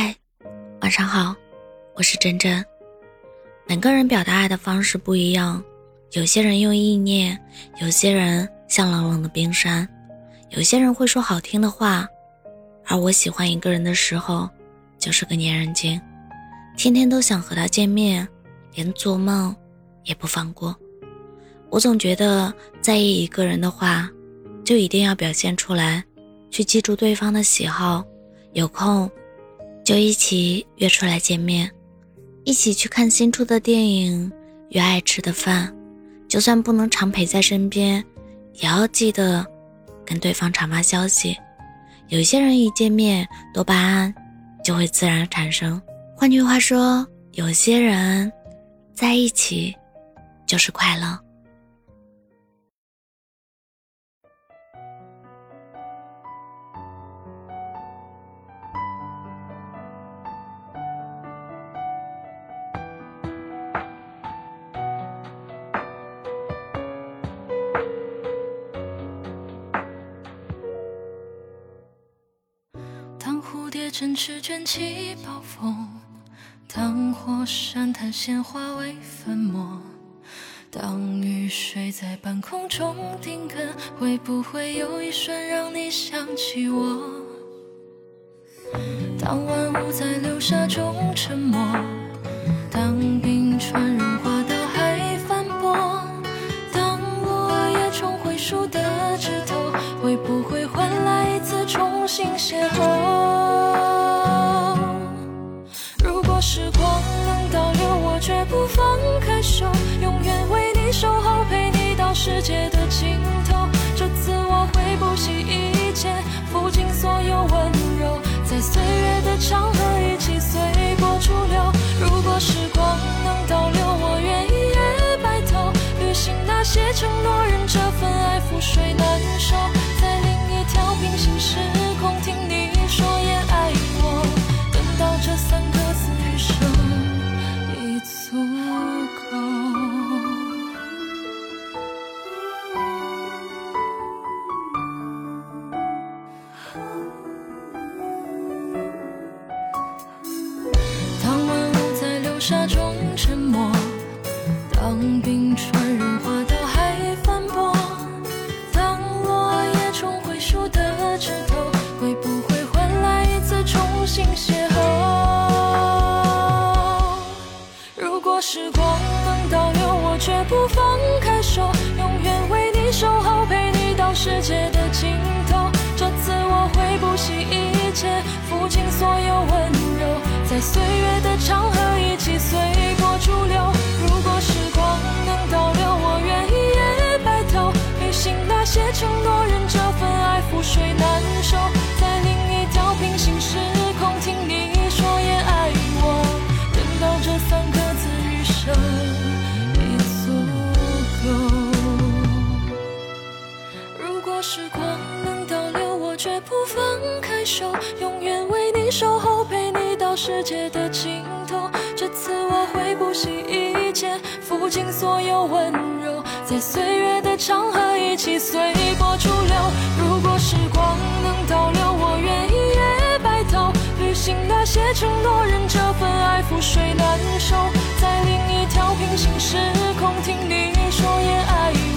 嗨，晚上好，我是真真。每个人表达爱的方式不一样，有些人用意念，有些人像冷冷的冰山，有些人会说好听的话，而我喜欢一个人的时候，就是个粘人精，天天都想和他见面，连做梦也不放过。我总觉得在意一个人的话，就一定要表现出来，去记住对方的喜好，有空就一起约出来见面。一起去看新出的电影，约爱吃的饭，就算不能常陪在身边，也要记得跟对方常发消息。有些人一见面，多巴胺就会自然产生。换句话说，有些人在一起就是快乐。蝴蝶振翅卷起暴风，当火山探险化为粉末，当雨水在半空中定格，会不会有一瞬让你想起我？当万物在流沙中沉默，当冰川融化到海翻波，当落叶重回树的枝头，会不会换来一次重新邂逅？世界的尽头。这次我会不惜一切，付尽所有温柔，在岁月的长沙中沉默，当冰川融化到海翻波，当落叶重回树的枝头，会不会换来一次重新邂逅？如果时光能倒流，我绝不放开手，永远为你守候，陪你到世界的尽头。这次我会不惜一切，付尽所有温柔，在岁月的长河绝不放开手，永远为你守候，陪你到世界的尽头。这次我会不惜一切，付尽所有温柔，在岁月的长河一起随波逐流。如果时光能倒流，我愿意也白头，履行那些承诺，任这份爱覆水难收。在另一条平行时空，听你说也爱。